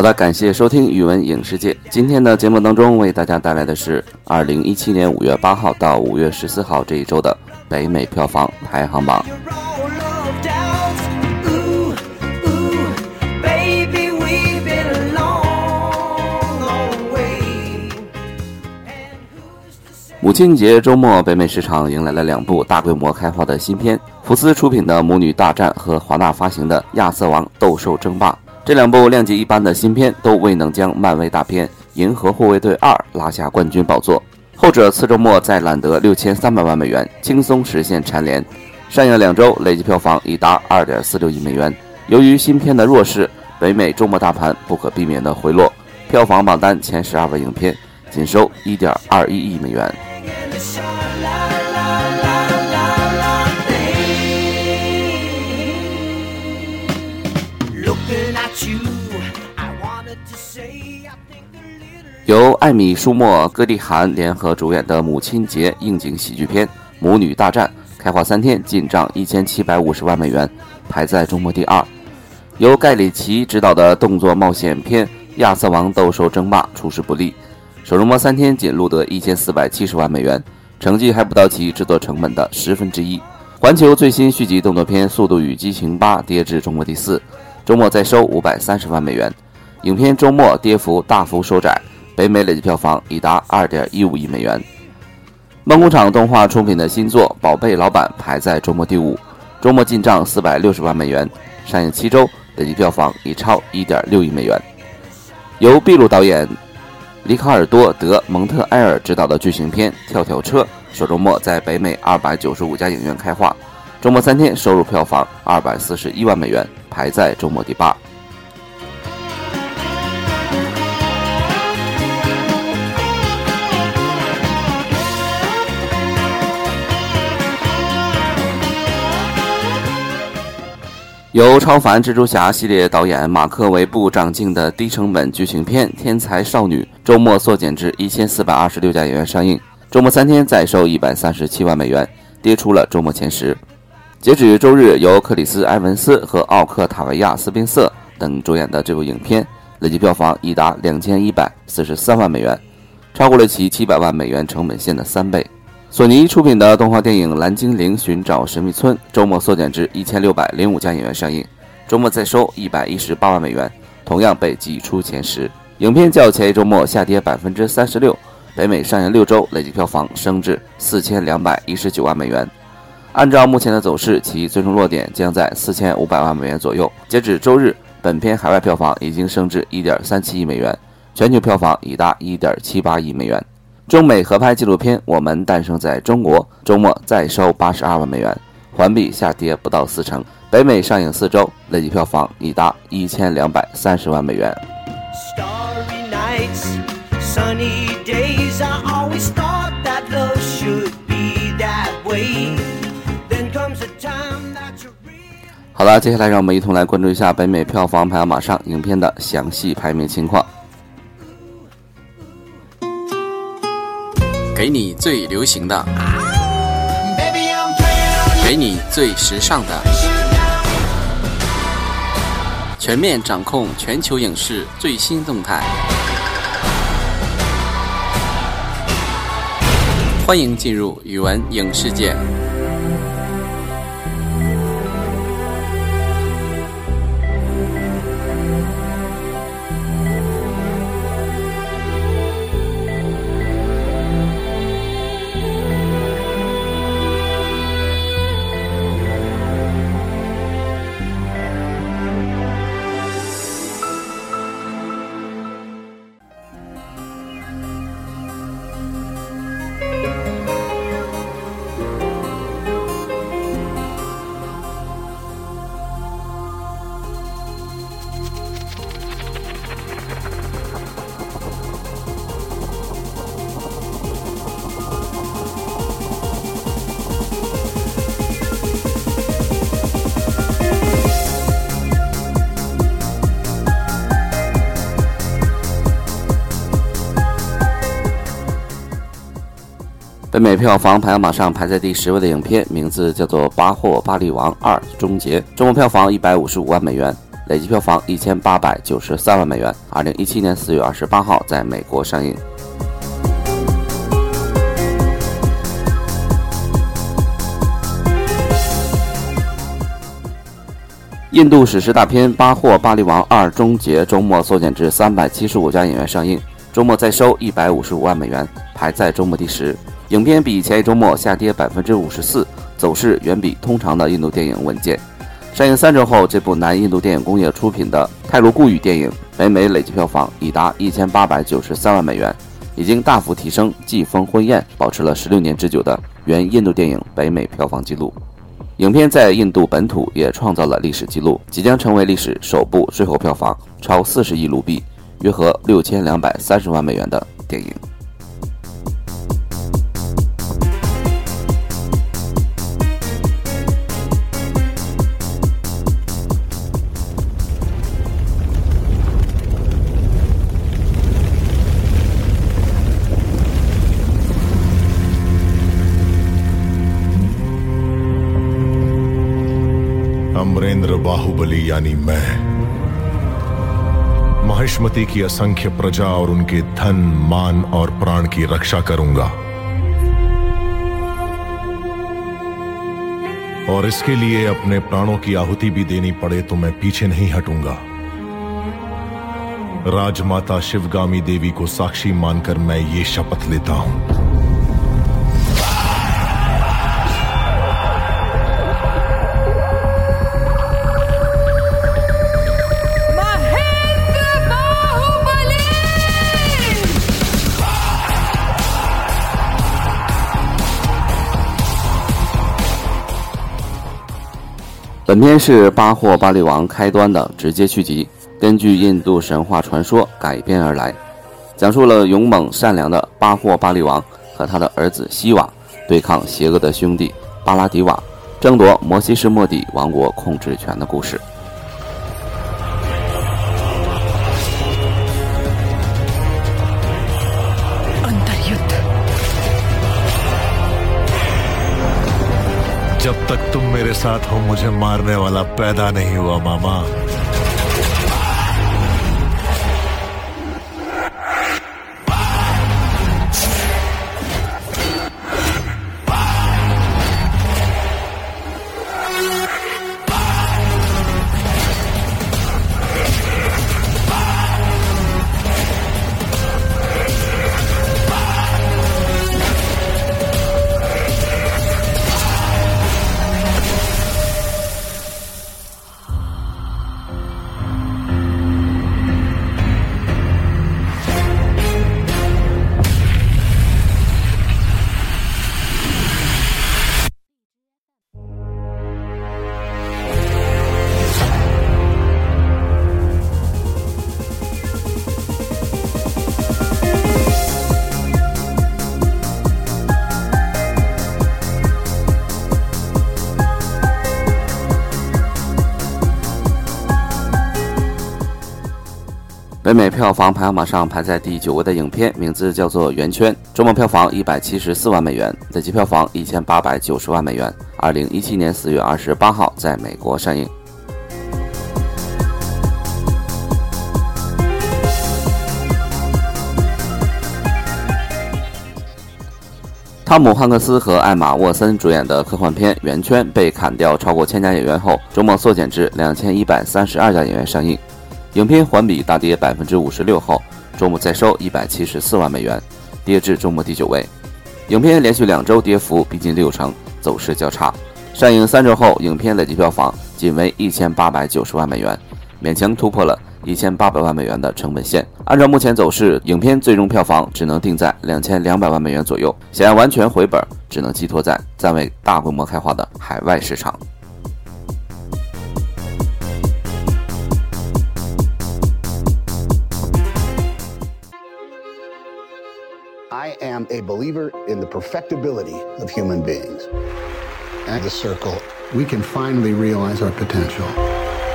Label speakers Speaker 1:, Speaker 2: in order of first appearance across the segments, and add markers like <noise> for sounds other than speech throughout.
Speaker 1: 好的，感谢收听语文影视界。今天的节目当中，为大家带来的是二零一七年五月八号到五月十四号这一周的北美票房排行榜。母亲节周末，北美市场迎来了两部大规模开花的新片：福斯出品的《母女大战》和华纳发行的《亚瑟王斗兽争霸》。这两部量级一般的新片都未能将漫威大片《银河护卫队二》拉下冠军宝座。后者次周末再揽得六千三百万美元，轻松实现蝉联。上映两周，累计票房已达二点四六亿美元。由于新片的弱势，北美周末大盘不可避免的回落，票房榜单前十二位影片仅收一点二一亿美元。由艾米·舒默、戈蒂·韩联合主演的母亲节应景喜剧片《母女大战》开画三天进账一千七百五十万美元，排在周末第二。由盖里奇执导的动作冒险片《亚瑟王斗兽争霸》出师不利，首周末三天仅录得一千四百七十万美元，成绩还不到其制作成本的十分之一。环球最新续集动作片《速度与激情八》跌至周末第四，周末再收五百三十万美元，影片周末跌幅大幅收窄。北美累计票房已达二点一五亿美元。梦工厂动画出品的新作《宝贝老板》排在周末第五，周末进账四百六十万美元，上映七周累计票房已超一点六亿美元。由秘鲁导演里卡尔多·德蒙特埃尔执导的剧情片《跳跳车》首周末在北美二百九十五家影院开画，周末三天收入票房二百四十一万美元，排在周末第八。由超凡蜘蛛侠系列导演马克·维布掌镜的低成本剧情片《天才少女》周末缩减至一千四百二十六家影院上映，周末三天再收一百三十七万美元，跌出了周末前十。截止周日，由克里斯·埃文斯和奥克塔维亚·斯宾瑟等主演的这部影片累计票房已达两千一百四十三万美元，超过了其七百万美元成本线的三倍。索尼出品的动画电影《蓝精灵寻找神秘村》周末缩减至一千六百零五家影院上映，周末再收一百一十八万美元，同样被挤出前十。影片较前一周末下跌百分之三十六，北美上映六周累计票房升至四千两百一十九万美元。按照目前的走势，其最终落点将在四千五百万美元左右。截止周日，本片海外票房已经升至一点三七亿美元，全球票房已达一点七八亿美元。中美合拍纪录片《我们诞生在中国》周末再收八十二万美元，环比下跌不到四成。北美上映四周，累计票房已达一千两百三十万美元。好了，接下来让我们一同来关注一下北美票房排行榜上影片的详细排名情况。
Speaker 2: 给你最流行的，给你最时尚的，全面掌控全球影视最新动态。欢迎进入语文影视界。
Speaker 1: 北美票房排行榜上排在第十位的影片，名字叫做《巴霍巴利王二终结》，中国票房一百五十五万美元，累计票房一千八百九十三万美元。二零一七年四月二十八号在美国上映。印度史诗大片《巴霍巴利王二终结》周末缩减至三百七十五家影院上映，周末再收一百五十五万美元，排在周末第十。影片比前一周末下跌百分之五十四，走势远比通常的印度电影稳健。上映三周后，这部南印度电影工业出品的泰卢固语电影，北美累计票房已达一千八百九十三万美元，已经大幅提升《季风婚宴》保持了十六年之久的原印度电影北美票房纪录。影片在印度本土也创造了历史记录，即将成为历史首部税后票房超四十亿卢币（约合六千两百三十万美元）的电影。
Speaker 3: अमरेंद्र बाहुबली यानी मैं। महिष्मति की असंख्य प्रजा और उनके धन, मान और प्राण की रक्षा करूँगा। और इसके लिए अपने प्राणों की आहुति भी देनी पड़े तो मैं पीछे नहीं हटूँगा। राजमाता शिवगामी देवी को साक्षी मानकर मैं ये शपथ लेता हूँ।
Speaker 1: 本片是《巴霍巴利王》开端的直接续集，根据印度神话传说改编而来，讲述了勇猛善良的巴霍巴利王和他的儿子希瓦对抗邪恶的兄弟巴拉迪瓦，争夺摩西什末底王国控制权的故事。
Speaker 3: जब तक तुम मेरे साथ हो मुझे मारने वाला पैदा नहीं हुआ मामा।
Speaker 1: 房排行榜上排在第九位的影片名字叫做《圆圈》，周末票房一百七十四万美元，累计票房一千八百九十万美元。二零一七年四月二十八号在美国上映。汤姆·汉克斯和艾玛·沃森主演的科幻片《圆圈》被砍掉超过千家演员后，周末缩减至两千一百三十二家演员上映。影片环比大跌百分之五十六后，周末再收一百七十四万美元，跌至周末第九位。影片连续两周跌幅逼近六成，走势较差。上映三周后，影片累计票房仅为一千八百九十万美元，勉强突破了。一千八百万美元的成本线，按照目前走势，影片最终票房只能定在两千两百万美元左右。想要完全回本，只能寄托在暂未大规模开化的海外市场。
Speaker 4: I am a believer in the perfectibility of human beings. At the circle, we can finally realize our potential.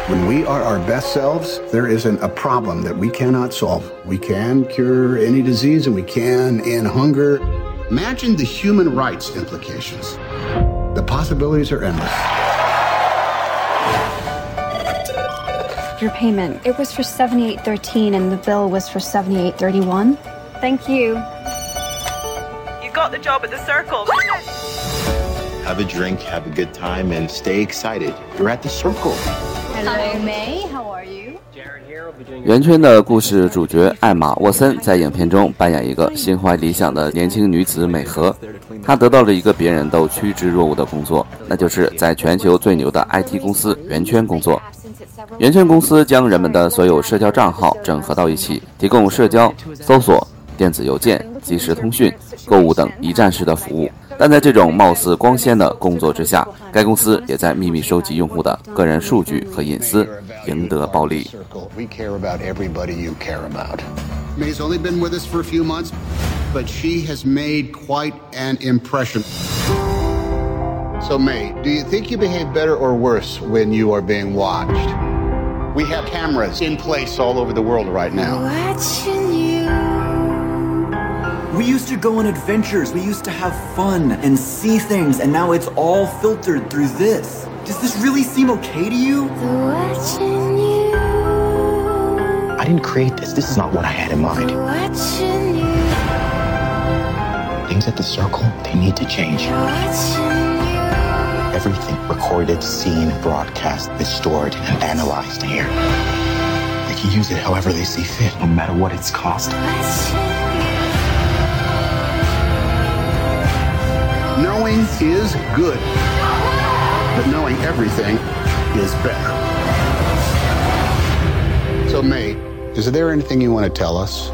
Speaker 4: When we are our best selves, there isn't a problem that we cannot solve. We can cure any disease and we can end hunger. Imagine the human rights implications. The possibilities are endless.
Speaker 5: Your payment. It was for 7813 and the bill was for 7831. Thank you.
Speaker 6: Got the job at the circle.
Speaker 7: Have a drink, have a good time, and stay excited. You're at the circle.
Speaker 5: Hello, May. How are you?
Speaker 1: 圆圈的故事主角艾玛·沃森在影片中扮演一个心怀理想的年轻女子美和，她得到了一个别人都趋之若鹜的工作，那就是在全球最牛的 IT 公司圆圈工作。圆圈公司将人们的所有社交账号整合到一起，提供社交、搜索、电子邮件、即时通讯、购物等一站式的服务。但在这种貌似光鲜的工作之下，该公司也在秘密收集用户的个人数据和隐私，赢得暴利。
Speaker 4: We care about everybody you care about. May's only been with us for a few months, but she has made quite an impression. So, May, do you think you behave better or worse when you are being watched? We have cameras in place all over the world right now.
Speaker 8: we used to go on adventures, we used to have fun and see things, and now it's all filtered through this. Does this really seem okay to you?
Speaker 7: I didn't create this. This is not what I had in mind. Things at the circle, they need to change. Everything recorded, seen, broadcast is stored and analyzed here. They can use it however they see fit, no matter what it's cost.
Speaker 4: Knowing is good, but knowing everything is better. So, May, is there anything you want to tell us?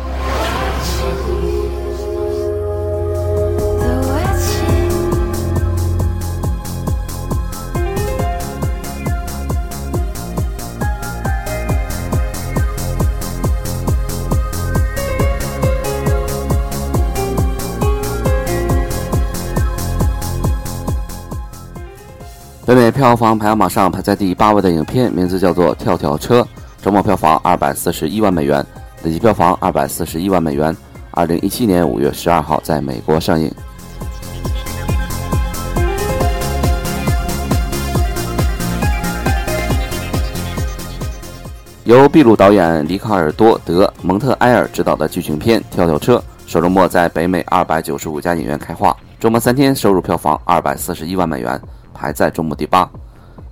Speaker 1: 北美票房排行榜上排在第八位的影片名字叫做《跳跳车》，周末票房二百四十一万美元，累计票房二百四十一万美元。二零一七年五月十二号在美国上映。由秘鲁导演里卡尔多·德蒙特埃尔执导的剧情片《跳跳车》，首周末在北美二百九十五家影院开画，周末三天收入票房二百四十一万美元，排在周末第八。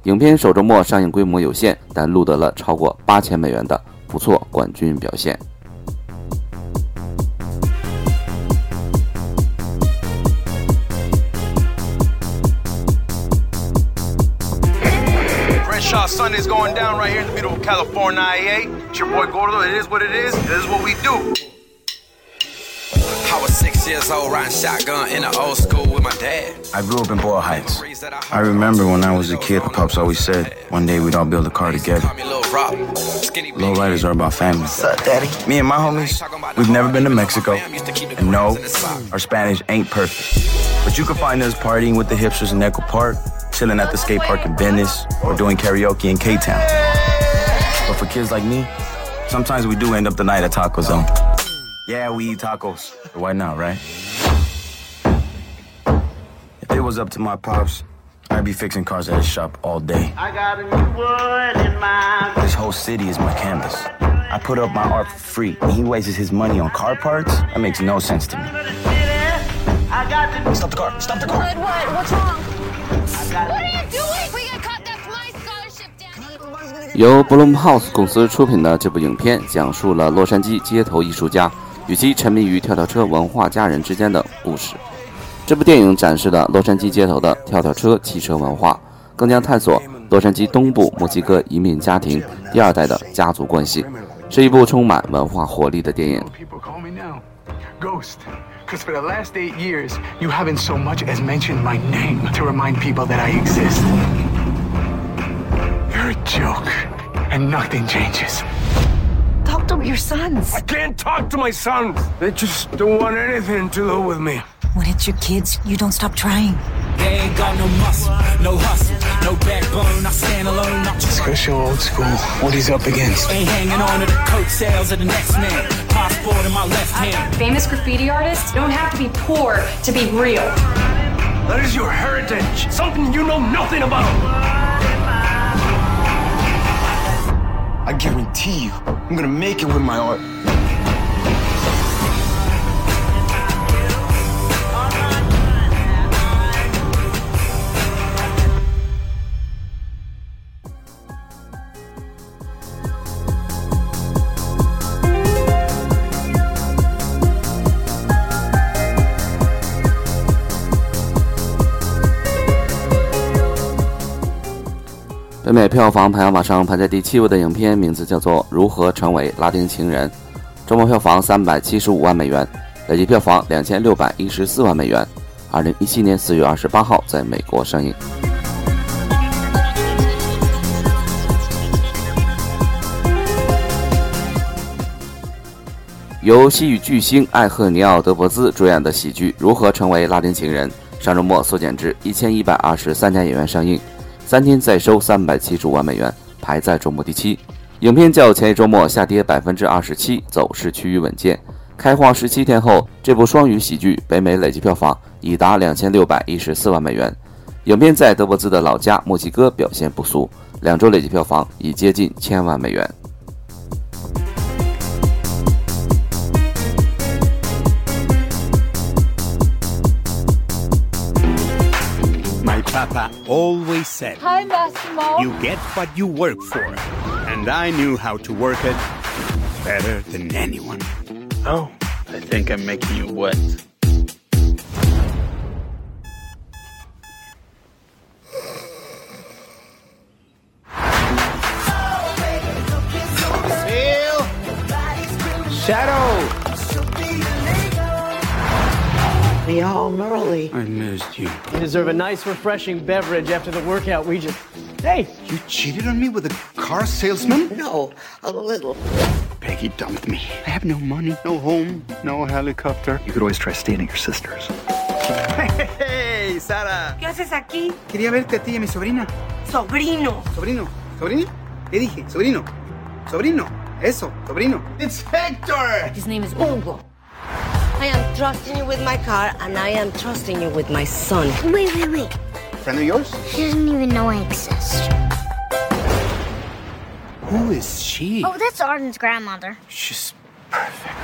Speaker 1: 影片首周末上映规模有限，但录得了超过八千美元的不错冠军表现。
Speaker 9: Crenshaw Sunday's going down right here in the beautiful California IEA. It's your boy Gordo. It is what it is. This is what we do.
Speaker 10: I was six years old riding shotgun in the old school with my dad.
Speaker 11: I grew up in Boyle Heights. I remember when I was a kid, the Pops always said, one day we'd all build a car together.
Speaker 10: Call me Lil Rock. Skinny
Speaker 11: Low riders are about family. Daddy? Me and my homies, we've never been to Mexico. And no, our Spanish ain't perfect. But you can find us partying with the hipsters in Echo Park, chilling at the skate park in Venice, or doing karaoke in K-Town. But for kids like me, sometimes we do end up the night at Taco Zone. Yeah, we eat tacos. But why not, right? If it was up to my pops, I'd be fixing cars at his shop all day.
Speaker 12: I got a new wood in my
Speaker 11: This whole city is my canvas. I put up my art for free, and he wastes his money on car parts? That makes no sense to me.
Speaker 12: I got the
Speaker 11: Stop the car! Stop the car!
Speaker 5: What? What? What's wrong?
Speaker 12: What
Speaker 5: are you doing? We got caught. That's my scholarship, Daddy.
Speaker 1: 由 Blumhouse 公司出品的这部影片，讲述了洛杉矶街头艺术家 与其沉迷于跳跳车文化家人之间的故事。这部电影展示了洛杉矶街头的跳跳车汽车文化，更将探索洛杉矶东部墨西哥移民家庭第二代的家族关系，是一部充满文化活力的电影。
Speaker 13: Ghost. Because for the last eight years, you haven't so much as mentioned my name to remind people that I exist. You're a joke, and nothing changes.
Speaker 6: Talk to your sons.
Speaker 9: I can't talk to my sons. They just don't want anything to do with me.
Speaker 6: When it's your kids, you don't stop trying.
Speaker 10: They ain't got no muscle, no hustle, no backbone. I stand alone, not just
Speaker 13: Special old school. What he's up against.
Speaker 10: ain't hanging on to the coattails of the next man. Passport in my left hand.
Speaker 5: Uh, famous graffiti artists don't have to be poor to be real.
Speaker 9: That is your heritage. Something you know nothing about.
Speaker 7: I guarantee you, I'm gonna make it with my art.
Speaker 1: 北美票房排行榜上排在第七位的影片名字叫做《如何成为拉丁情人》，周末票房三百七十五万美元，累计票房两千六百一十四万美元。二零一七年四月二十八号在美国上映。由西语巨星艾赫尼奥·德伯兹主演的喜剧《如何成为拉丁情人》，上周末缩减至一千一百二十三家影院上映。三天再收三百七十五万美元，排在周末第七。影片较前一周末下跌百分之二十七，走势趋于稳健。开画十七天后，这部双语喜剧北美累计票房已达两千六百一十四万美元。影片在德伯兹的老家墨西哥表现不俗，两周累计票房已接近千万美元。
Speaker 14: Papa always said,
Speaker 15: Hi, Massimo.
Speaker 14: You get what you work for. And I knew how to work it better than anyone.
Speaker 16: Oh, I think I'm making you wet.
Speaker 13: Bill! Shadow!
Speaker 12: We all early.
Speaker 14: I missed you.
Speaker 17: You deserve a nice, refreshing beverage after the workout we just. Hey!
Speaker 13: You cheated on me with a car salesman?
Speaker 12: No, a little.
Speaker 13: Peggy dumped me. I have no money, no home, no helicopter. You could always try staying at your sister's. Hey, Sara.
Speaker 6: ¿Qué haces aquí?
Speaker 13: Quería verte a ti y a mi sobrina.
Speaker 6: Sobrino.
Speaker 13: ¿Sobrino? ¿Sobrino? ¿Qué dije? Sobrino. Sobrino. Eso, sobrino. It's Hector!
Speaker 6: His name is Hugo. I am trusting you with my car, and I am trusting you with my son.
Speaker 18: Wait, wait, wait.
Speaker 13: Friend of yours?
Speaker 18: She doesn't even know I exist.
Speaker 13: Who is she?
Speaker 18: Oh, that's Arden's grandmother.
Speaker 13: She's perfect.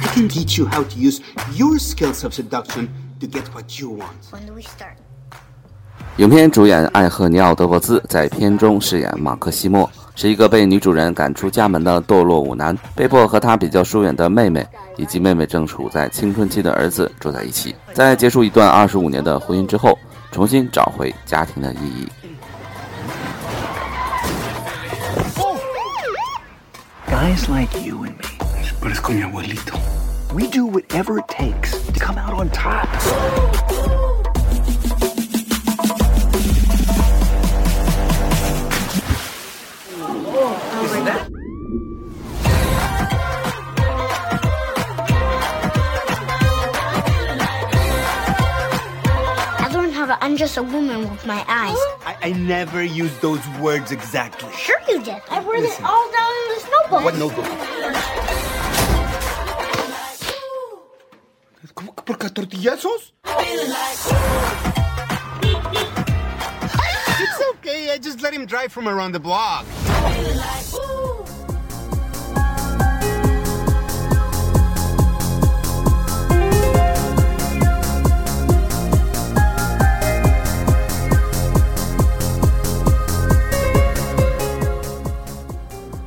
Speaker 13: I can teach you how to use your skills of seduction to get what you want.
Speaker 18: When do we start?
Speaker 1: 影片主演艾赫尼奥·德伯兹在片中饰演马克西莫， 是一个被女主人赶出家门的堕落舞男，被迫和他比较疏远的妹妹以及妹妹正处在青春期的儿子住在一起。在结束一段二十五年的婚姻之后，重新找回家庭的意义。
Speaker 13: Guys like you and me.
Speaker 18: Learned how to undress a woman with my eyes.
Speaker 13: I, I never use those words exactly.
Speaker 18: Sure you did. I wrote it all down in this notebook.
Speaker 13: What notebook? ¿Cómo que por tortillazos? It's okay. I just let him drive from around the block.《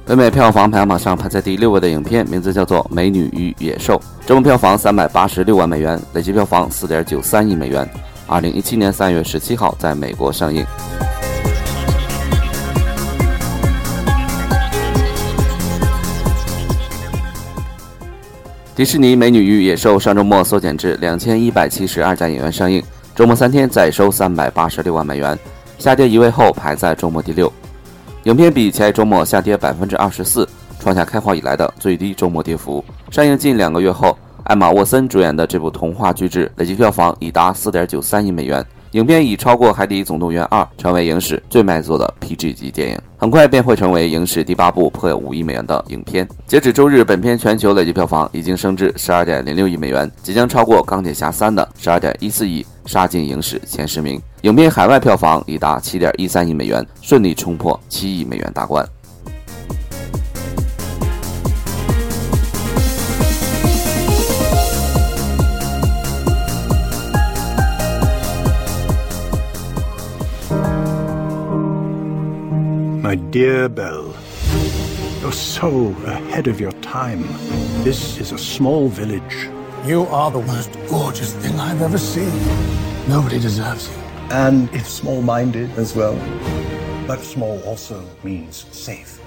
Speaker 1: 北美票房排行榜上排在第六位的影片名字叫做《美女与野兽》，周末票房三百八十六万美元，累计票房四点九三亿美元。二零一七年三月十七号在美国上映。迪士尼《美女与野兽》上周末缩减至两千一百七十二家影院上映，周末三天再收三百八十六万美元，下跌一位后排在周末第六。影片比前一周末下跌百分之二十四，创下开画以来的最低周末跌幅。上映近两个月后，艾玛沃森主演的这部童话巨制累计票房已达四点九三亿美元。影片已超过《海底总动员二》，成为影史最卖座的 PG 级电影，很快便会成为影史第八部破五亿美元的影片。截止周日，本片全球累计票房已经升至十二点零六亿美元，即将超过《钢铁侠三》的十二点一四亿，杀进影史前十名。影片海外票房已达七点一三亿美元，顺利冲破七亿美元大关。
Speaker 13: My dear Belle, you're so ahead of your time. This is a small village.
Speaker 15: You are the most gorgeous thing I've ever seen. Nobody deserves you.
Speaker 13: And it's small minded as well. But small also means safe.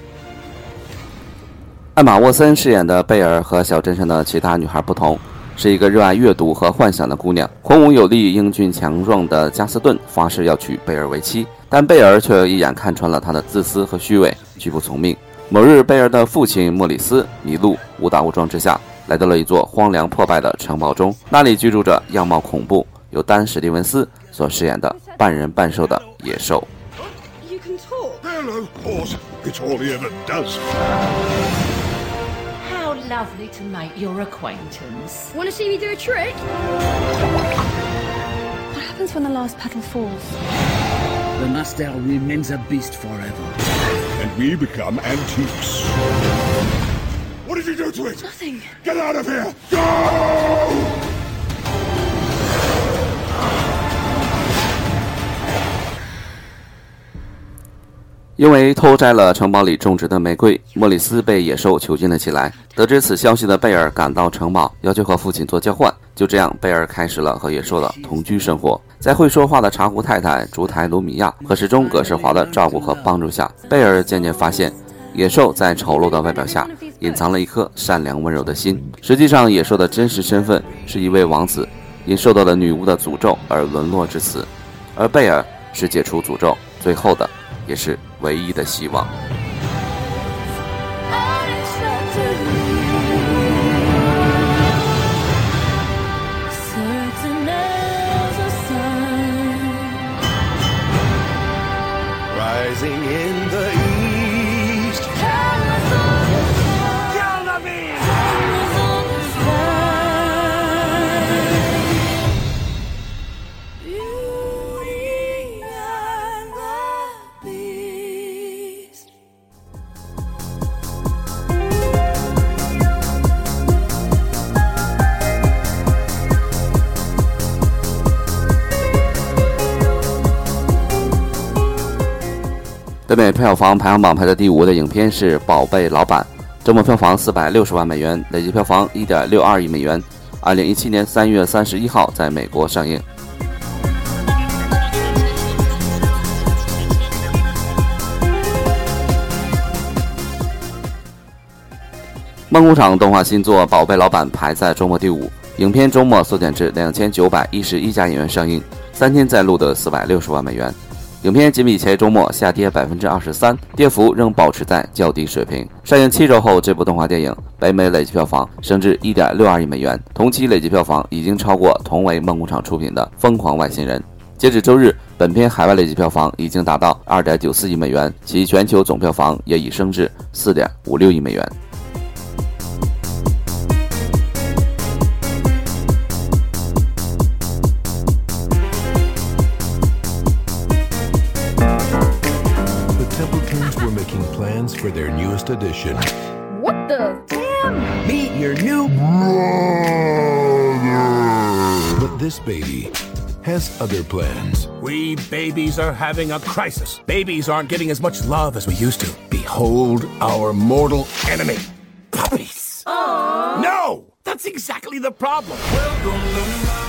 Speaker 1: 艾玛沃森饰演的贝尔和小镇上的其他女孩不同， 是一个热爱阅读和幻想的姑娘。孔武有力、英俊强壮的加斯顿发誓要娶贝尔为妻，但贝尔却一眼看穿了他的自私和虚伪，拒不从命。某日，贝尔的父亲莫里斯迷路，误打误撞之下来到了一座荒凉破败的城堡中，那里居住着样貌恐怖、由丹·史蒂文斯所饰演的半人半兽的野兽。
Speaker 19: Lovely to make your acquaintance.
Speaker 5: Want to see me do a trick? What happens when the last petal falls?
Speaker 10: The master remains a beast forever.
Speaker 3: And we become antiques. What did you do to it?
Speaker 5: Nothing.
Speaker 3: Get out of here! Go!
Speaker 1: 因为偷摘了城堡里种植的玫瑰，莫里斯被野兽囚禁了起来。得知此消息的贝尔赶到城堡，要求和父亲做交换。就这样，贝尔开始了和野兽的同居生活。在会说话的茶壶太太烛台卢米亚和时钟葛世华的照顾和帮助下，贝尔渐渐发现，野兽在丑陋的外表下隐藏了一颗善良温柔的心。实际上，野兽的真实身份是一位王子，因受到了女巫的诅咒而沦落至此。而贝尔是解除诅咒最后的，也是唯一的希望。北美票房排行榜排在第五的影片是《宝贝老板》，周末票房四百六十万美元，累计票房一点六二亿美元。二零一七年三月三十一号在美国上映。梦工厂动画新作《宝贝老板》排在周末第五，影片周末缩减至两千九百一十一家影院上映，三天再录得四百六十万美元。影片仅比前一周末下跌百分之二十三，跌幅仍保持在较低水平。上映七周后，这部动画电影北美累计票房升至一点六二亿美元，同期累计票房已经超过同为梦工厂出品的《疯狂外星人》。截止周日，本片海外累计票房已经达到二点九四亿美元，其全球总票房也已升至四点五六亿美元。
Speaker 20: Their newest addition.
Speaker 18: What the damn?
Speaker 20: Meet your new But this baby has other plans.
Speaker 15: We babies are having a crisis. Babies aren't getting as much love as we used to. Behold our mortal enemy puppies. No! That's exactly the problem.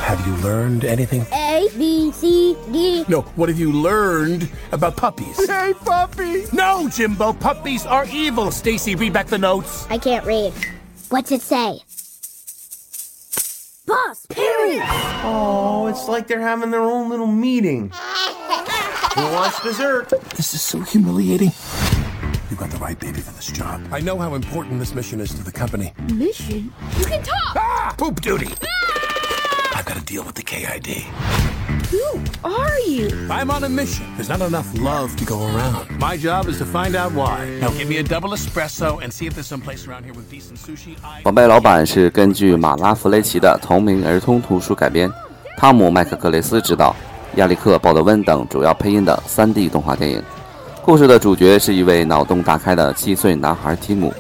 Speaker 15: Have you learned anything?
Speaker 18: A, B, C, D.
Speaker 15: No, what have you learned about puppies? <laughs> Hey, puppies! No, Jimbo, puppies are evil. Stacy, read back the notes.
Speaker 18: I can't read. What's it say? Boss, period.
Speaker 21: Oh, it's like they're having their own little meeting. <laughs> Who wants dessert?
Speaker 15: This is so humiliating. You got the right baby for this job. I know how important this mission is to the company.
Speaker 18: Mission? You can talk.
Speaker 15: Ah! Poop duty! I've got to deal with the KID.
Speaker 18: Who are you?
Speaker 15: I'm on a mission. There's not enough love to go around. My job is to find out why. Now give me a double espresso and see if there's some place around here with decent sushi. I...
Speaker 1: 宝贝老板是根据马拉弗雷奇的同名儿童图书改编，汤姆·麦克克雷斯执导，亚历克·鲍德温等主要配音的 3D 动画电影。 故事的主角是一位脑洞大开的七岁男孩提姆。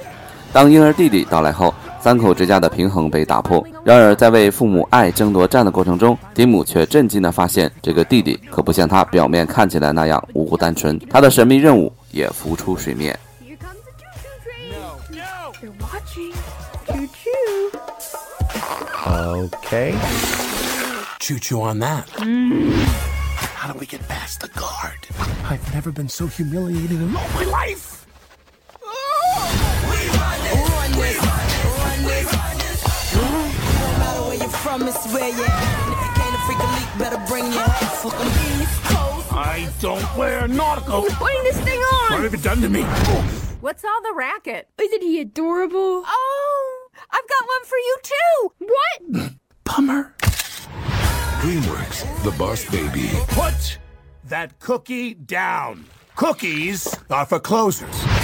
Speaker 1: 当婴儿弟弟到来后，三口之家的平衡被打破。然而，在为父母爱争夺战的过程中，提姆却震惊地发现，这个弟弟可不像他表面看起来那样无辜单纯。他的神秘任务也浮出水面。
Speaker 21: Okay.
Speaker 15: Choo choo on that. How do we get past the guard? I've never been so humiliated in all my life. I don't wear nautical.
Speaker 18: Putting this thing on.
Speaker 15: What have you done to me?
Speaker 18: What's all the racket? Isn't he adorable? Oh, I've got one for you too. What?
Speaker 15: Bummer.
Speaker 20: DreamWorks, The Boss Baby.
Speaker 15: Put that cookie down. Cookies are for closers.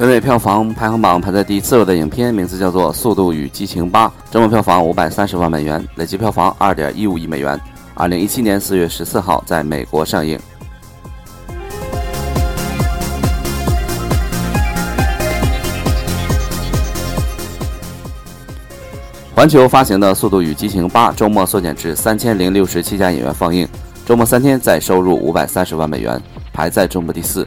Speaker 1: 北美票房排行榜排在第四位的影片名字叫做《速度与激情八》，周末票房五百三十万美元，累计票房二点一五亿美元。二零一七年四月十四号在美国上映。环球发行的《速度与激情八》周末缩减至三千零六十七家影院放映，周末三天再收入五百三十万美元，排在周末第四。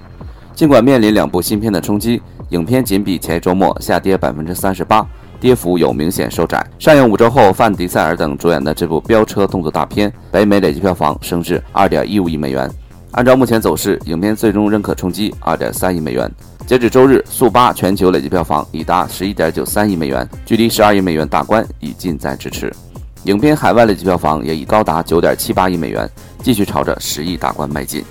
Speaker 1: 尽管面临两部新片的冲击，影片仅比前一周末下跌百分之三十八，跌幅有明显收窄。上映五周后，范迪塞尔等主演的这部飙车动作大片，北美累计票房升至二点一五亿美元。按照目前走势，影片最终仍可冲击二点三亿美元。截止周日，《速八》全球累计票房已达十一点九三亿美元，距离十二亿美元大关已近在咫尺。影片海外累计票房也已高达九点七八亿美元，继续朝着十亿大关迈进。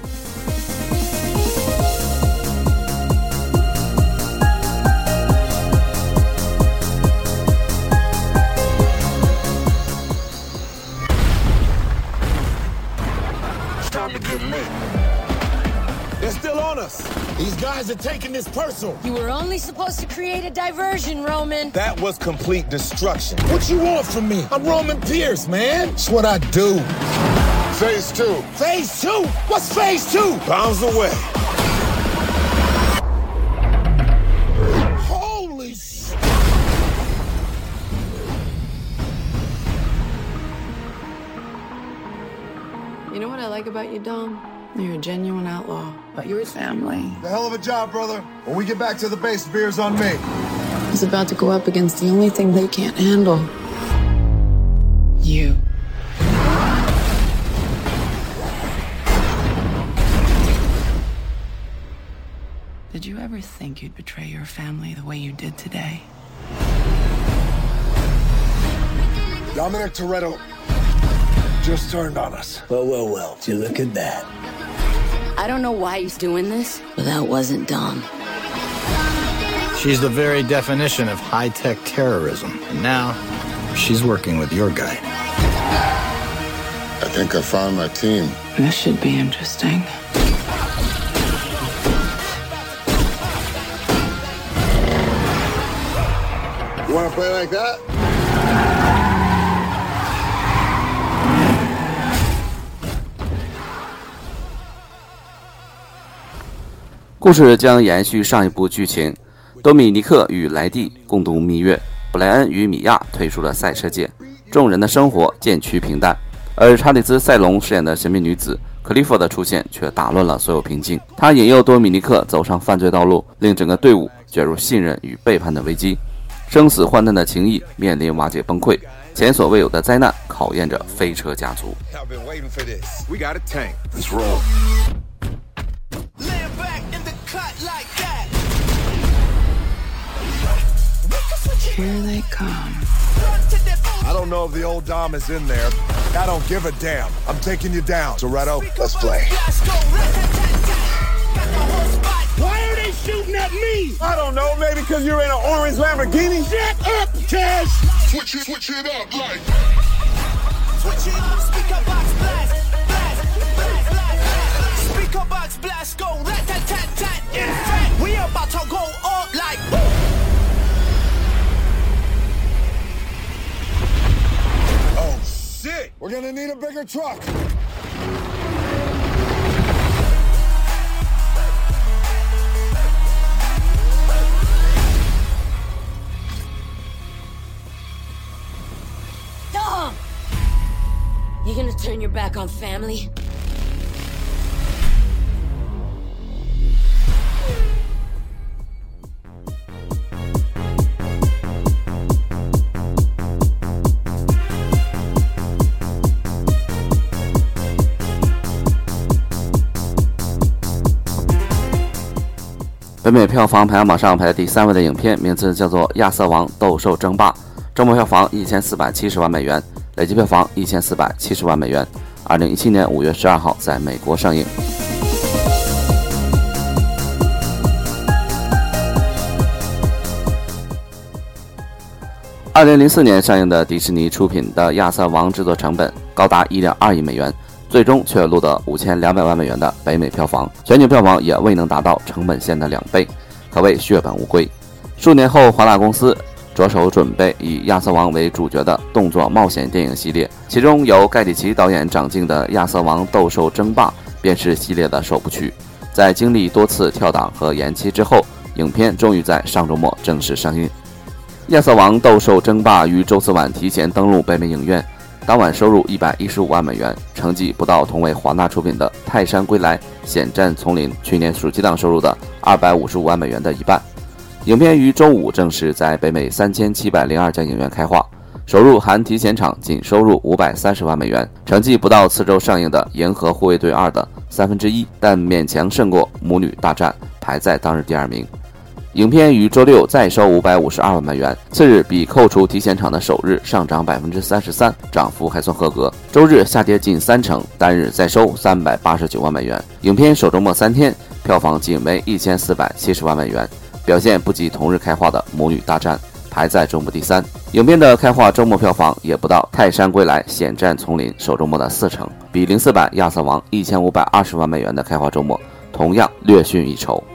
Speaker 22: Are taking this personal.
Speaker 6: You were only supposed to create a diversion, Roman.
Speaker 22: That was complete destruction. What you want from me? I'm Roman Pierce, man. It's what I do. Phase two. Phase two? What's phase two? Bombs away. Holy sh!
Speaker 23: You know what I like about you, Dom? You're a genuine outlaw, but you're family.
Speaker 22: The hell of a job, brother. When we get back to the base, beer's on me.
Speaker 23: He's about to go up against the only thing they can't handle. You. Did you ever think you'd betray your family the way you did today?
Speaker 22: Dominic Toretto just turned on us.
Speaker 10: Well, well, well. Would you look at that?
Speaker 6: I don't know why he's doing this, but that wasn't Dom.
Speaker 24: She's the very definition of high tech terrorism. And now, she's working with your guy.
Speaker 22: I think I found my team.
Speaker 23: This should be interesting.
Speaker 22: You want to play like that?
Speaker 1: 故事将延续上一部剧情，多米尼克与莱蒂共度蜜月，布莱恩与米娅退出了赛车界，众人的生活渐趋平淡。而查理兹·塞隆饰演的神秘女子克利夫的出现却打乱了所有平静。她引诱多米尼克走上犯罪道路，令整个队伍卷入信任与背叛的危机，生死患难的情谊面临瓦解崩溃，前所未有的灾难考验着飞车家族。
Speaker 23: Here they come.
Speaker 22: I don't know if the old Dom is in there. I don't give a damn. I'm taking you down. Toretto, let's play.
Speaker 15: Why are they shooting at me?
Speaker 22: I don't know, maybe because you're in an orange Lamborghini?
Speaker 15: Shut up, Cash!
Speaker 22: Switch it, switch it up, like.
Speaker 10: Switch it, up, speaker box blast, blast, blast, blast. Speaker box blast, go rat tat tat tat. In fact, we about to go
Speaker 22: We're gonna need a bigger truck.
Speaker 6: Dom! You gonna turn your back on family?
Speaker 1: 北美票房排行榜上排在第三位的影片，名字叫做《亚瑟王斗兽争霸》，周末票房一千四百七十万美元，累计票房一千四百七十万美元。二零一七年五月十二号在美国上映。二零零四年上映的迪士尼出品的《亚瑟王》制作成本高达一点二亿美元。最终却录得五千两百万美元的北美票房，全球票房也未能达到成本线的两倍，可谓血本无归。数年后，华纳公司着手准备以亚瑟王为主角的动作冒险电影系列，其中由盖里奇导演掌镜的《亚瑟王斗兽争霸》便是系列的首部曲。在经历多次跳档和延期之后，影片终于在上周末正式上映。《亚瑟王斗兽争霸》于周四晚提前登陆北美影院。当晚收入一百一十五万美元，成绩不到同为华纳出品的《泰山归来：险战丛林》去年暑期档收入的二百五十五万美元的一半。影片于周五正式在北美三千七百零二家影院开画，收入含提前场仅收入五百三十万美元，成绩不到次周上映的《银河护卫队二》的三分之一，但勉强胜过《母女大战》，排在当日第二名。影片于周六再收五百五十二万美元，次日比扣除提前场的首日上涨百分之三十三，涨幅还算合格。周日下跌近三成，单日再收三百八十九万美元。影片首周末三天票房仅为一千四百七十万美元，表现不及同日开画的《母女大战》，排在周末第三。影片的开画周末票房也不到《泰山归来：险战丛林》首周末的四成，比零四版《亚瑟王》一千五百二十万美元的开画周末同样略逊一筹。《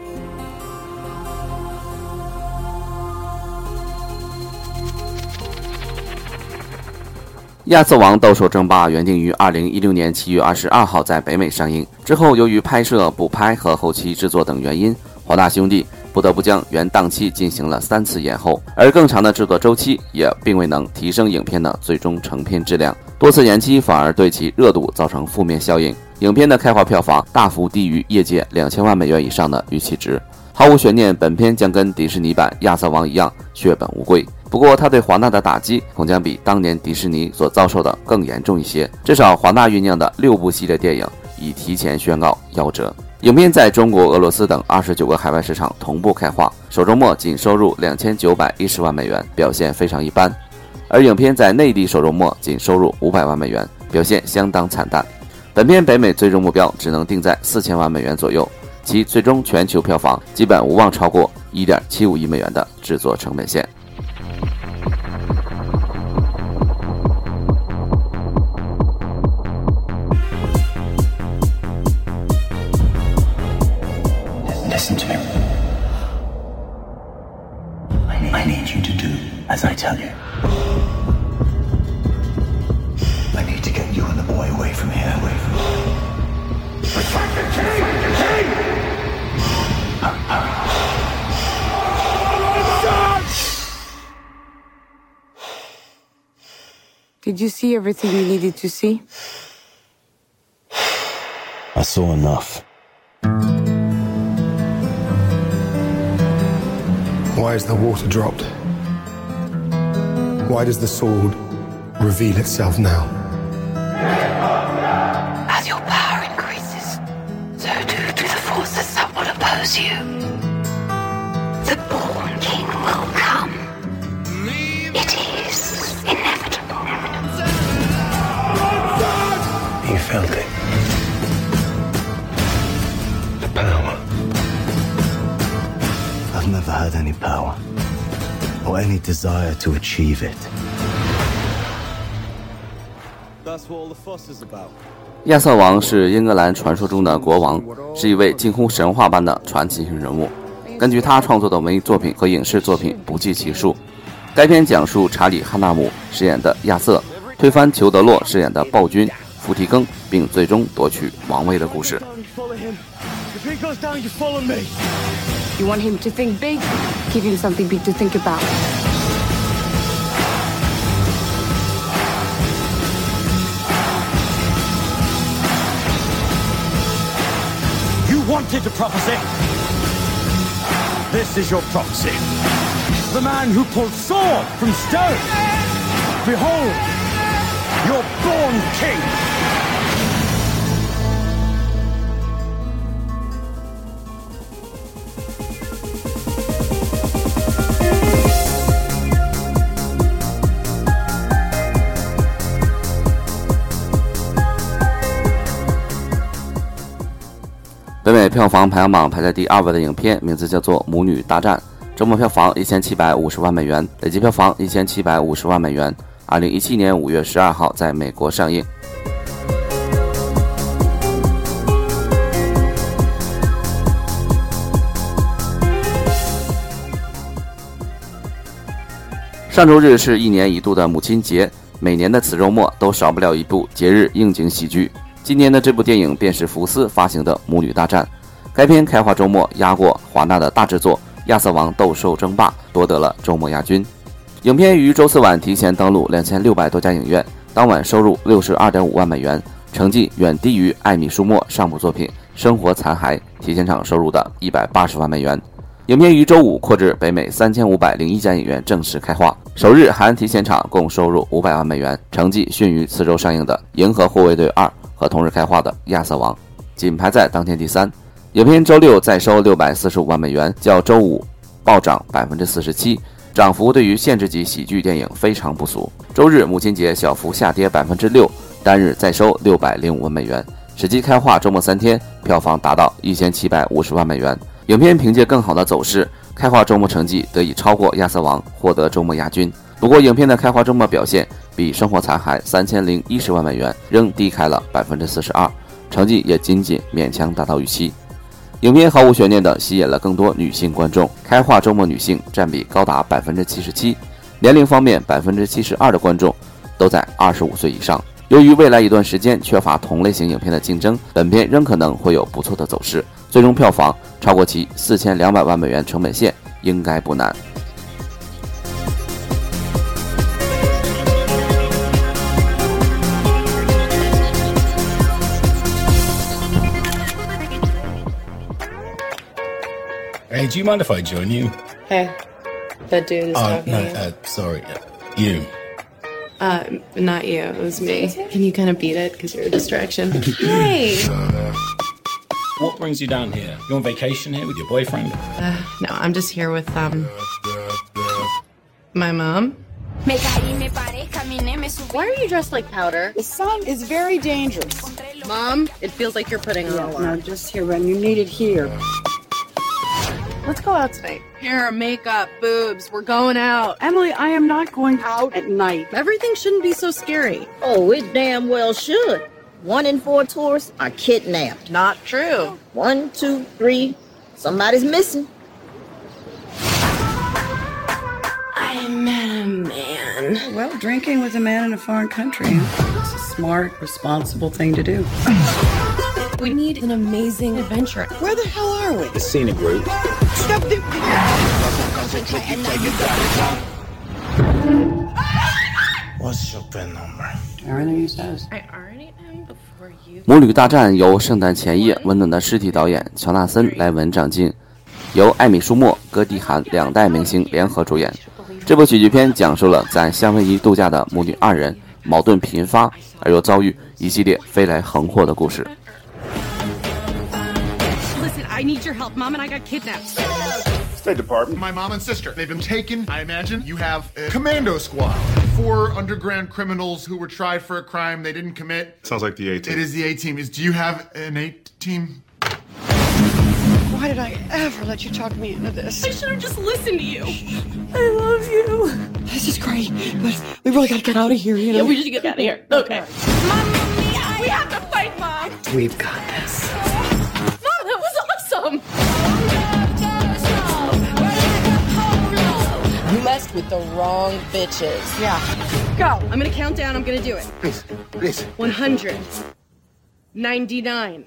Speaker 1: 亚瑟王斗兽争霸》原定于二零一六年七月二十二号在北美上映，之后由于拍摄、补拍和后期制作等原因，华纳兄弟不得不将原档期进行了三次延后，而更长的制作周期也并未能提升影片的最终成片质量，多次延期反而对其热度造成负面效应，影片的开画票房大幅低于业界两千万美元以上的预期值。毫无悬念，本片将跟迪士尼版《亚瑟王》一样血本无归。不过，他对华纳的打击恐将比当年迪士尼所遭受的更严重一些。至少，华纳酝酿的六部系列电影已提前宣告夭折。影片在中国、俄罗斯等二十九个海外市场同步开画，首周末仅收入两千九百一十万美元，表现非常一般。而影片在内地首周末仅收入五百万美元，表现相当惨淡。本片北美最终目标只能定在四千万美元左右，其最终全球票房基本无望超过一点七五亿美元的制作成本线。
Speaker 7: As I tell you. I need to get you and the boy away from here. Away from here. Protect the king! the king! Hurry, hurry.
Speaker 23: Did you see everything you needed to see?
Speaker 7: I saw enough.
Speaker 25: Why is the water dropped? Why does the sword reveal itself now?
Speaker 26: As your power increases, so too do the forces that will oppose you. The born king will come. It is inevitable.
Speaker 7: You felt it. The power. I've never had any power or any desire to achieve it.
Speaker 27: That's what all the fuss is about.
Speaker 1: 亚瑟王是英格兰传说中的国王，是一位近乎神话般的传奇性人物。根据他创作的文艺作品和影视作品不计其数。该片讲述查理·汉纳姆饰演的亚瑟推翻裘德洛饰演的暴君弗提更，并最终夺取王位的故事。
Speaker 10: You
Speaker 18: want him to think big? Give him something big to think about.
Speaker 10: You wanted a prophecy. This is your prophecy. The man who pulled sword from stone. Behold, your born king.
Speaker 1: 票房排行榜排在第二位的影片名字叫做《母女大战》，周末票房一千七百五十万美元，累计票房一千七百五十万美元。二零一七年五月十二号在美国上映。上周日是一年一度的母亲节，每年的此周末都少不了一部节日应景喜剧。今年的这部电影便是福斯发行的《母女大战》。该片开画周末压过华纳的大制作《亚瑟王斗兽争霸》，夺得了周末亚军。影片于周四晚提前登陆两千六百多家影院，当晚收入六十二点五万美元，成绩远低于艾米舒默上部作品《生活残骸》提前场收入的一百八十万美元。影片于周五扩至北美三千五百零一家影院正式开画，首日含提前场共收入五百万美元，成绩逊于次周上映的《银河护卫队二》和同日开画的《亚瑟王》，仅排在当天第三。影片周六再收六百四十五万美元，较周五暴涨百分之四十七，涨幅对于限制级喜剧电影非常不俗。周日母亲节小幅下跌百分之六，单日再收六百零五万美元，实际开画周末三天票房达到一千七百五十万美元。影片凭借更好的走势，开画周末成绩得以超过《亚瑟王》，获得周末亚军。不过，影片的开画周末表现比《生活残骸》三千零一十万美元仍低开了百分之四十二，成绩也仅仅勉强达到预期。影片毫无悬念地吸引了更多女性观众，开画周末女性占比高达百分之七十七，年龄方面百分之七十二的观众都在二十五岁以上。由于未来一段时间缺乏同类型影片的竞争，本片仍可能会有不错的走势，最终票房超过其四千两百万美元成本线应该不难。
Speaker 28: Hey, do you mind if I join you?
Speaker 23: Hey, that dude is
Speaker 28: Oh,
Speaker 23: talking.
Speaker 28: no,
Speaker 23: to you.
Speaker 28: uh, sorry. uh, You.
Speaker 23: Uh, not you. It was me. Can you kind of beat it? Because you're a distraction. <laughs> hey!
Speaker 28: What brings you down here? You on vacation here with your boyfriend?
Speaker 23: Uh, no, I'm just here with, um, my mom.
Speaker 18: Why are you dressed like powder?
Speaker 29: The sun is very dangerous.
Speaker 23: Mom, it feels like you're putting on a lot.
Speaker 29: No, just here when you need it here.
Speaker 23: Let's go out tonight. Hair, makeup, boobs. We're going out.
Speaker 29: Emily, I am not going out at night.
Speaker 23: Everything shouldn't be so scary.
Speaker 30: Oh, it damn well should. One in four tourists are kidnapped.
Speaker 23: Not true.
Speaker 30: One, two, three. Somebody's missing.
Speaker 23: I met a man.
Speaker 29: Well, drinking with a man in a foreign country. It's a smart, responsible thing to do.
Speaker 23: We need an amazing adventure.
Speaker 29: Where the hell are we?
Speaker 28: The scenic route.
Speaker 29: Stop the-
Speaker 10: What's your PIN number?
Speaker 29: Everything he says.
Speaker 23: I already am before you.
Speaker 1: 母女大战由圣诞前夜温暖的尸体导演乔纳森·莱文掌镜，由艾米舒默、戈蒂涵两代明星联合主演。这部喜剧片讲述了在夏威夷度假的母女二人矛盾频发，而又遭遇一系列飞来横祸的故事。
Speaker 18: Listen, I need your help. Mom and I got kidnapped.
Speaker 31: State Department. My mom and sister. They've been taken. I imagine you have a commando squad. Four underground criminals who were tried for a crime they didn't commit.
Speaker 32: Sounds like the A team.
Speaker 31: It is the A team. Is do you have an A team?
Speaker 29: Why did I ever let you talk me into this?
Speaker 18: I should have just listened to you. I love you.
Speaker 29: This is great, but we really gotta get out of here, you know?
Speaker 18: Yeah, we should get out of here. Okay. Mom, we have to fight, Mom.
Speaker 29: We've got this.
Speaker 23: You messed with the wrong bitches.
Speaker 29: Yeah.
Speaker 23: Go. I'm gonna count down. I'm gonna do it.
Speaker 31: Please, please.
Speaker 23: 100. 99.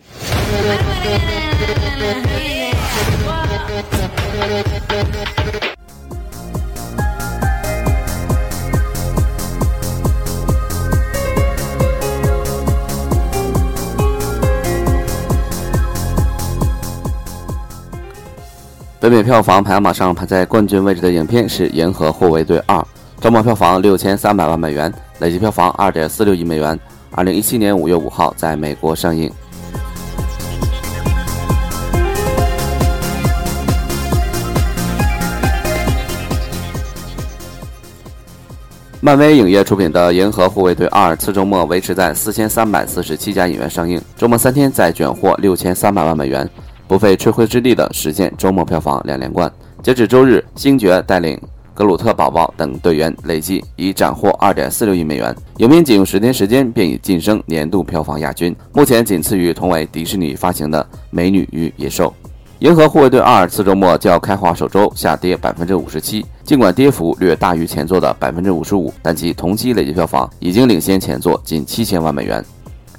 Speaker 1: 北美票房排行榜上排在冠军位置的影片是《银河护卫队二》，周末票房六千三百万美元，累计票房二点四六亿美元。二零一七年五月五号在美国上映。漫威影业出品的《银河护卫队二》次周末维持在四千三百四十七家影院上映，周末三天再卷获六千三百万美元，不费吹灰之力的实现周末票房两连冠。截止周日，星爵带领格鲁特宝宝等队员累计已斩获二点四六亿美元，影片仅用十天时间便已晋升年度票房亚军，目前仅次于同为迪士尼发行的《美女与野兽》。《银河护卫队二》次周末较开画首周下跌百分之五十七，尽管跌幅略大于前作的百分之五十五，但其同期累计票房已经领先前作近七千万美元。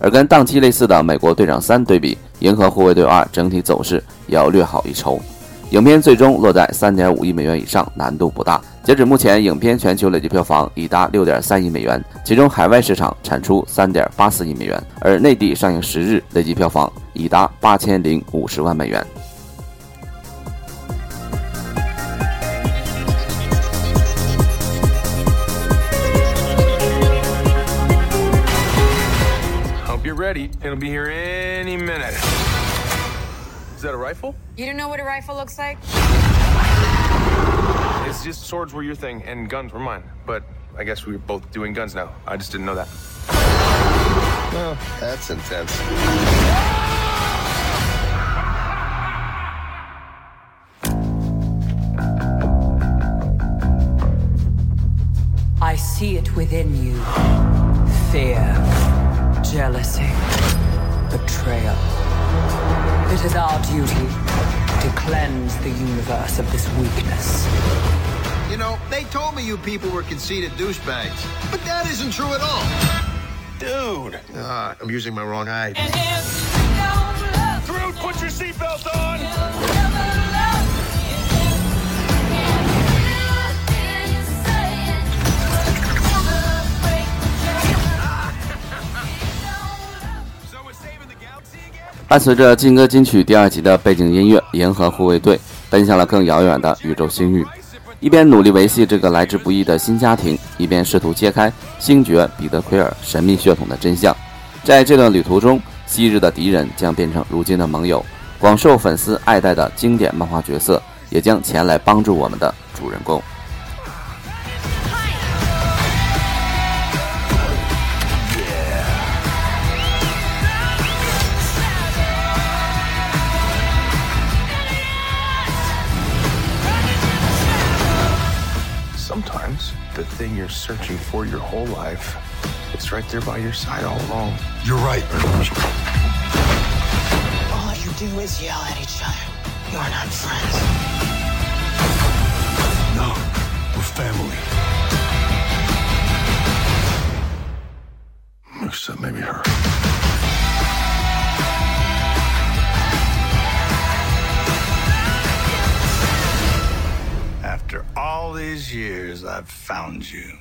Speaker 1: 而跟档期类似的《美国队长三》对比，《银河护卫队二》整体走势也要略好一筹。影片最终落在三点五亿美元以上，难度不大。截止目前，影片全球累计票房已达六点三亿美元，其中海外市场产出三点八四亿美元，而内地上映十日累计票房已达八千零五十万美元。
Speaker 9: Ready. It'll be here any minute. Is that a rifle?
Speaker 18: You don't know what a rifle looks like?
Speaker 9: It's just swords were your thing and guns were mine. But I guess we were both doing guns now. I just didn't know that.
Speaker 31: Well, that's intense.
Speaker 26: I see it within you fear, jealousy, betrayal. It is our duty to cleanse the universe of this weakness.
Speaker 33: You know, they told me you people were conceited douchebags, but that isn't true at all.
Speaker 31: Dude.
Speaker 33: Ah, I'm using my wrong eye.
Speaker 9: Through, put your seatbelt on!
Speaker 1: 伴随着劲歌金曲第二集的背景音乐，《银河护卫队》奔向了更遥远的宇宙星域，一边努力维系这个来之不易的新家庭，一边试图揭开星爵彼得奎尔神秘血统的真相。在这段旅途中，昔日的敌人将变成如今的盟友，广受粉丝爱戴的经典漫画角色也将前来帮助我们的主人公。
Speaker 9: Sometimes the thing you're searching for your whole life, it's right there by your side all along.
Speaker 31: You're right.
Speaker 6: All you do is yell at each other. You're not friends.
Speaker 31: No, we're family. Except maybe her.
Speaker 33: After all these years, I've found you.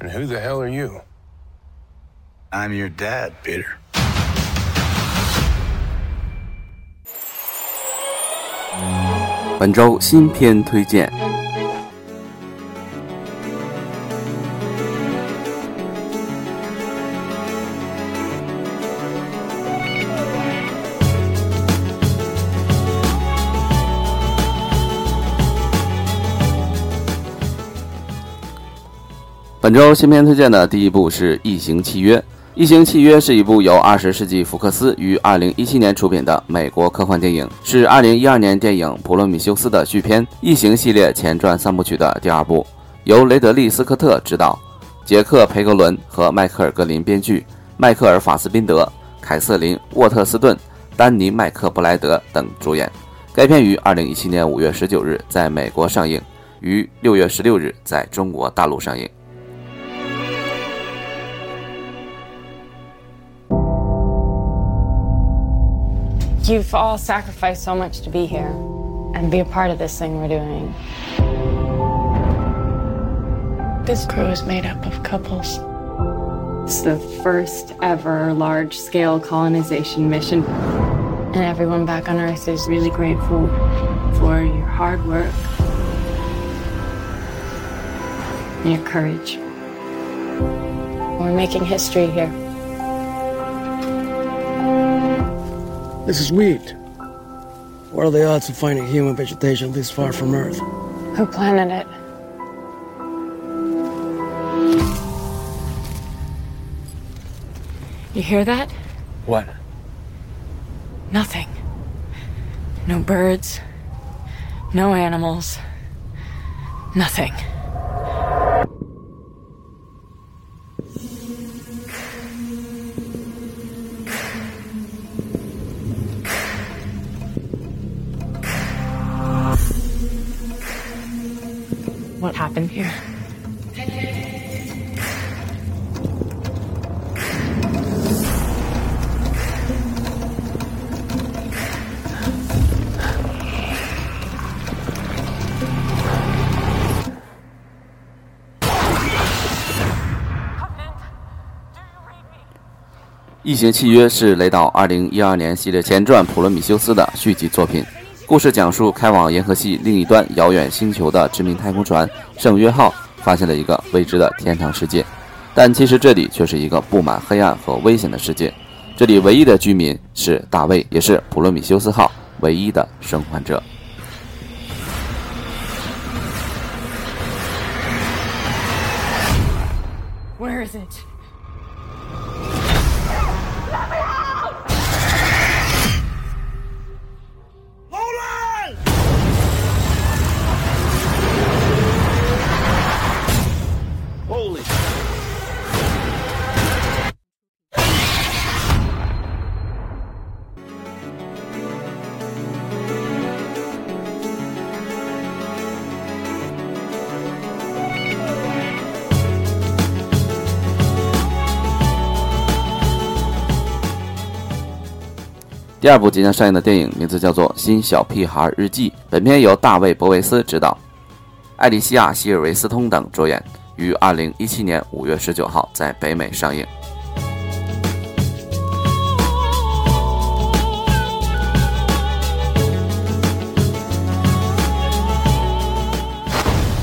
Speaker 9: And who the hell are you?
Speaker 33: I'm your dad, Peter.
Speaker 1: 本周新片推荐。 本周新片推荐的第一部是《异形契约》。《异形契约》是一部由二十世纪福克斯于二零一七年出品的美国科幻电影，是二零一二年电影《普罗米修斯》的续篇，《异形》系列前传三部曲的第二部，由雷德利·斯科特执导，杰克·培格伦和迈克尔·格林编剧，迈克尔·法斯宾德、凯瑟琳·沃特斯顿、丹尼·麦克布莱德等主演。该片于二零一七年五月十九日在美国上映，于六月十六日在中国大陆上映。
Speaker 23: You've all sacrificed so much to be here and be a part of this thing we're doing. This crew is made up of couples. It's the first ever large scale colonization mission. And everyone back on Earth is really grateful for your hard work and your courage. We're making history here.
Speaker 34: This is wheat. What are the odds of finding human vegetation this far from Earth?
Speaker 23: Who planted it? You hear that?
Speaker 34: What?
Speaker 23: Nothing. No birds. No animals. Nothing. Happen here?
Speaker 1: 《异形契约》是雷导2012年系列前传《普罗米修斯》的续集作品。故事讲述开往银河系另一端遥远星球的知名太空船“圣约号”发现了一个未知的天堂世界，但其实这里却是一个布满黑暗和危险的世界。这里唯一的居民是大卫，也是普罗米修斯号唯一的生还者。
Speaker 23: Where is it?
Speaker 1: 第二部即将上映的电影名字叫做《新小屁孩日记》，本片由大卫·博维斯执导，艾莉西亚·希尔维斯通等主演，于二零一七年五月十九号在北美上映。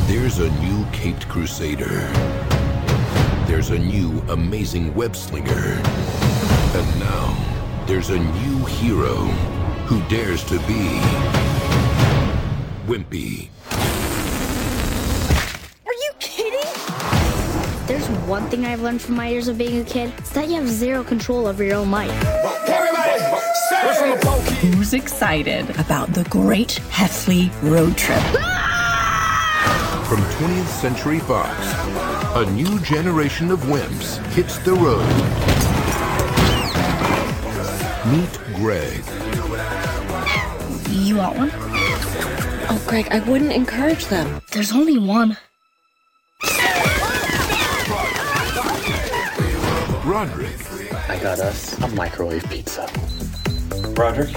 Speaker 20: There's a new caped crusader. There's a new amazing web slinger. And now, there's a new hero who dares to be Wimpy.
Speaker 35: Are you kidding? There's one thing I've learned from my years of being a kid. It's that you have zero control over your own life.
Speaker 36: Who's excited about the Great Heffley Road Trip? Ah!
Speaker 20: From 20th Century Fox, a new generation of wimps hits the road. Meet Greg.
Speaker 35: You want one?
Speaker 37: Oh, Greg, I wouldn't encourage them.
Speaker 35: There's only one.
Speaker 20: Roderick.
Speaker 32: I got us a microwave pizza.
Speaker 38: Roderick,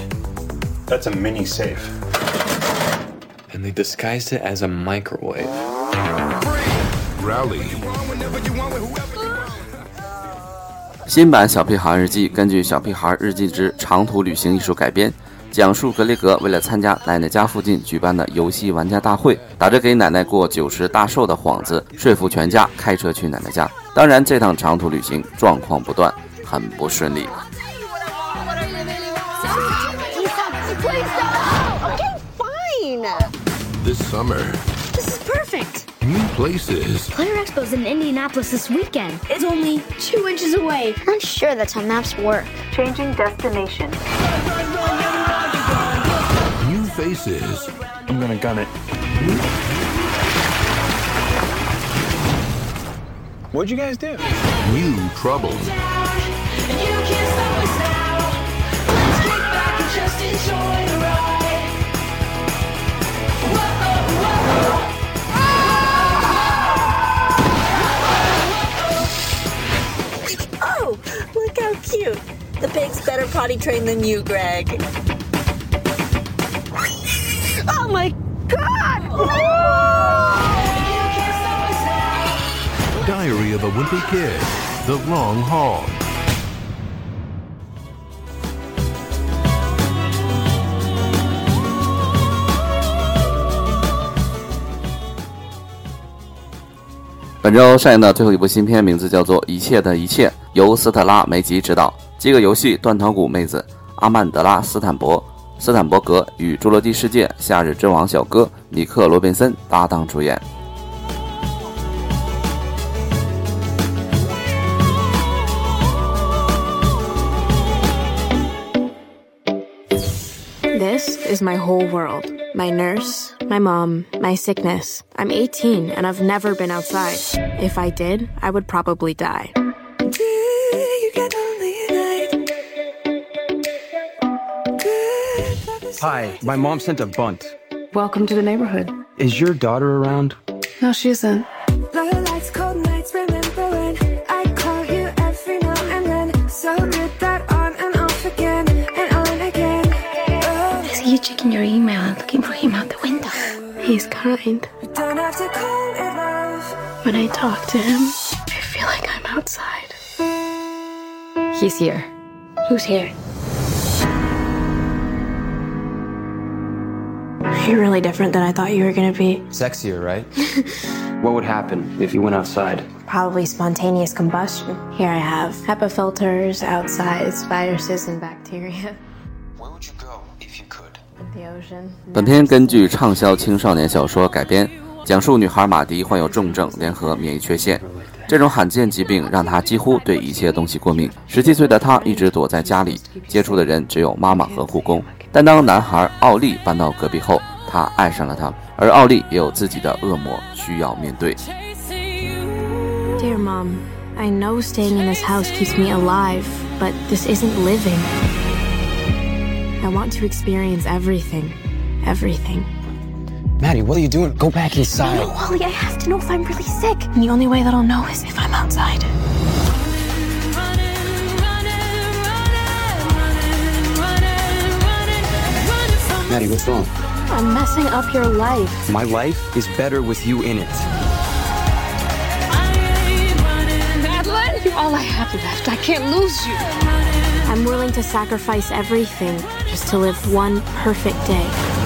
Speaker 38: that's a mini safe.
Speaker 39: And they disguised it as a microwave.
Speaker 20: Rowley.
Speaker 1: 新版《小屁孩日记》根据《小屁孩日记之长途旅行》一书改编，讲述格雷格为了参加奶奶家附近举办的游戏玩家大会，打着给奶奶过九十大寿的幌子，说服全家开车去奶奶家。当然，这趟长途旅行状况不断，很不顺利。
Speaker 20: This summer,
Speaker 35: This is perfect.
Speaker 20: New places,
Speaker 35: Player Expo's in Indianapolis this weekend. It's only two inches away. I'm sure that's how maps work. Changing destination.
Speaker 20: new faces,
Speaker 38: I'm gonna gun it. What'd you guys do?
Speaker 20: new trouble.
Speaker 40: potty trained than you, Greg.
Speaker 6: Oh my god!
Speaker 20: Diary of a Wimpy Kid, The Long Haul.
Speaker 1: 本周上映的最后一部新片名字叫做《一切的一切》，由斯特拉梅吉执导， 饥饿游戏断头谷妹子阿曼德拉斯坦伯斯坦伯格与《侏罗纪世界》夏日之王小哥尼克罗宾森搭档主演。
Speaker 41: This is my whole world. My nurse, my mom, my sickness. I'm 18 and I've never been outside. If I did, I would probably die.
Speaker 42: Hi, my mom sent a bunt.
Speaker 23: Welcome to the neighborhood.
Speaker 42: Is your daughter around?
Speaker 23: No, she isn't.
Speaker 43: Lights, nights, I call you every now and then. So good that on and off again and on again. Oh,
Speaker 35: I see you checking your email and looking for him out the window.
Speaker 41: He's kind.
Speaker 43: don't have to call it love.
Speaker 41: When I talk to him, I feel like I'm outside.
Speaker 23: He's here.
Speaker 35: Who's here?
Speaker 41: You're really different than I thought you were gonna be.
Speaker 42: Sexier, right? what would happen if you went outside?
Speaker 41: Probably spontaneous combustion. Here I have HEPA filters, outsides, viruses, and bacteria.
Speaker 42: Where would you go if you could?
Speaker 41: The ocean.
Speaker 1: 本片根据畅销青少年小说改编，讲述女孩马迪患有重症联合免疫缺陷，这种罕见疾病让她几乎对一切东西过敏。十七岁的她一直躲在家里，接触的人只有妈妈和护工。但当男孩奥利搬到隔壁后，她爱上了他，而奥利也有自己的恶魔需要面对。
Speaker 41: Dear Mom, I know staying in this house keeps me alive, but this isn't living. I want to experience everything. Everything.
Speaker 42: Maddie, what are you doing? Go back inside.
Speaker 41: No, Wally, I have to know if I'm really sick. And the only way that I'll know is if I'm outside.
Speaker 42: Maddie, what's wrong?
Speaker 41: I'm messing up your life.
Speaker 42: My life is better with you in it.
Speaker 41: Madeline, you're all I have left. I can't lose you. I'm willing to sacrifice everything just to live one perfect day.
Speaker 1: “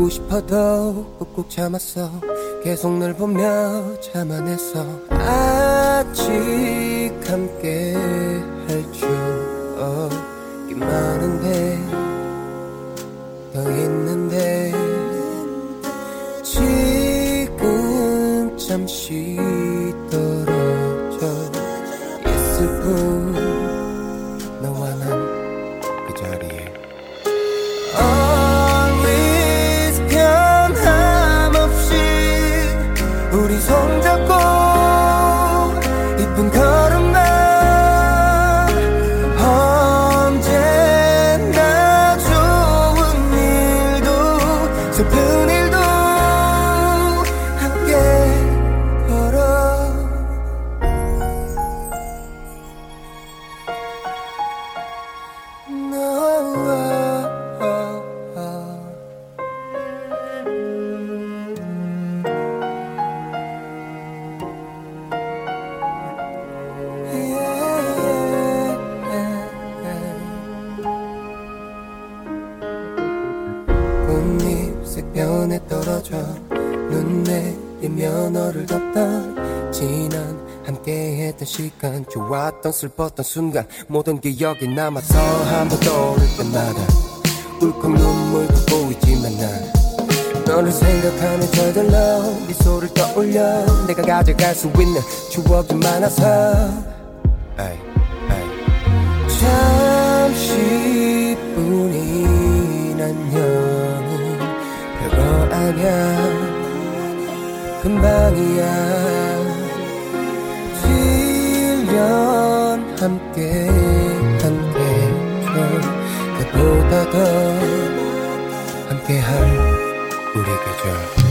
Speaker 44: 울고 싶어도 꾹꾹 참았어. 계속 널 보며 자만했어 아직 함께 할 추억이 많은데 더 있는데. 지금 잠시 떨어져 있을 뿐 시간 좋았던 슬펐던 순간 모든 기억이 남아서 한 번 떠오를 때마다 울컥 눈물도 보이지만 난 너를 생각하면 저절로 미소를 떠올려 내가 가져갈 수 있는 추억이 많아서 에이, 에이. 잠시뿐인 안녕은 별거 아냐 금방이야 함께 함께 저 그보다 더 함께할 우리 계절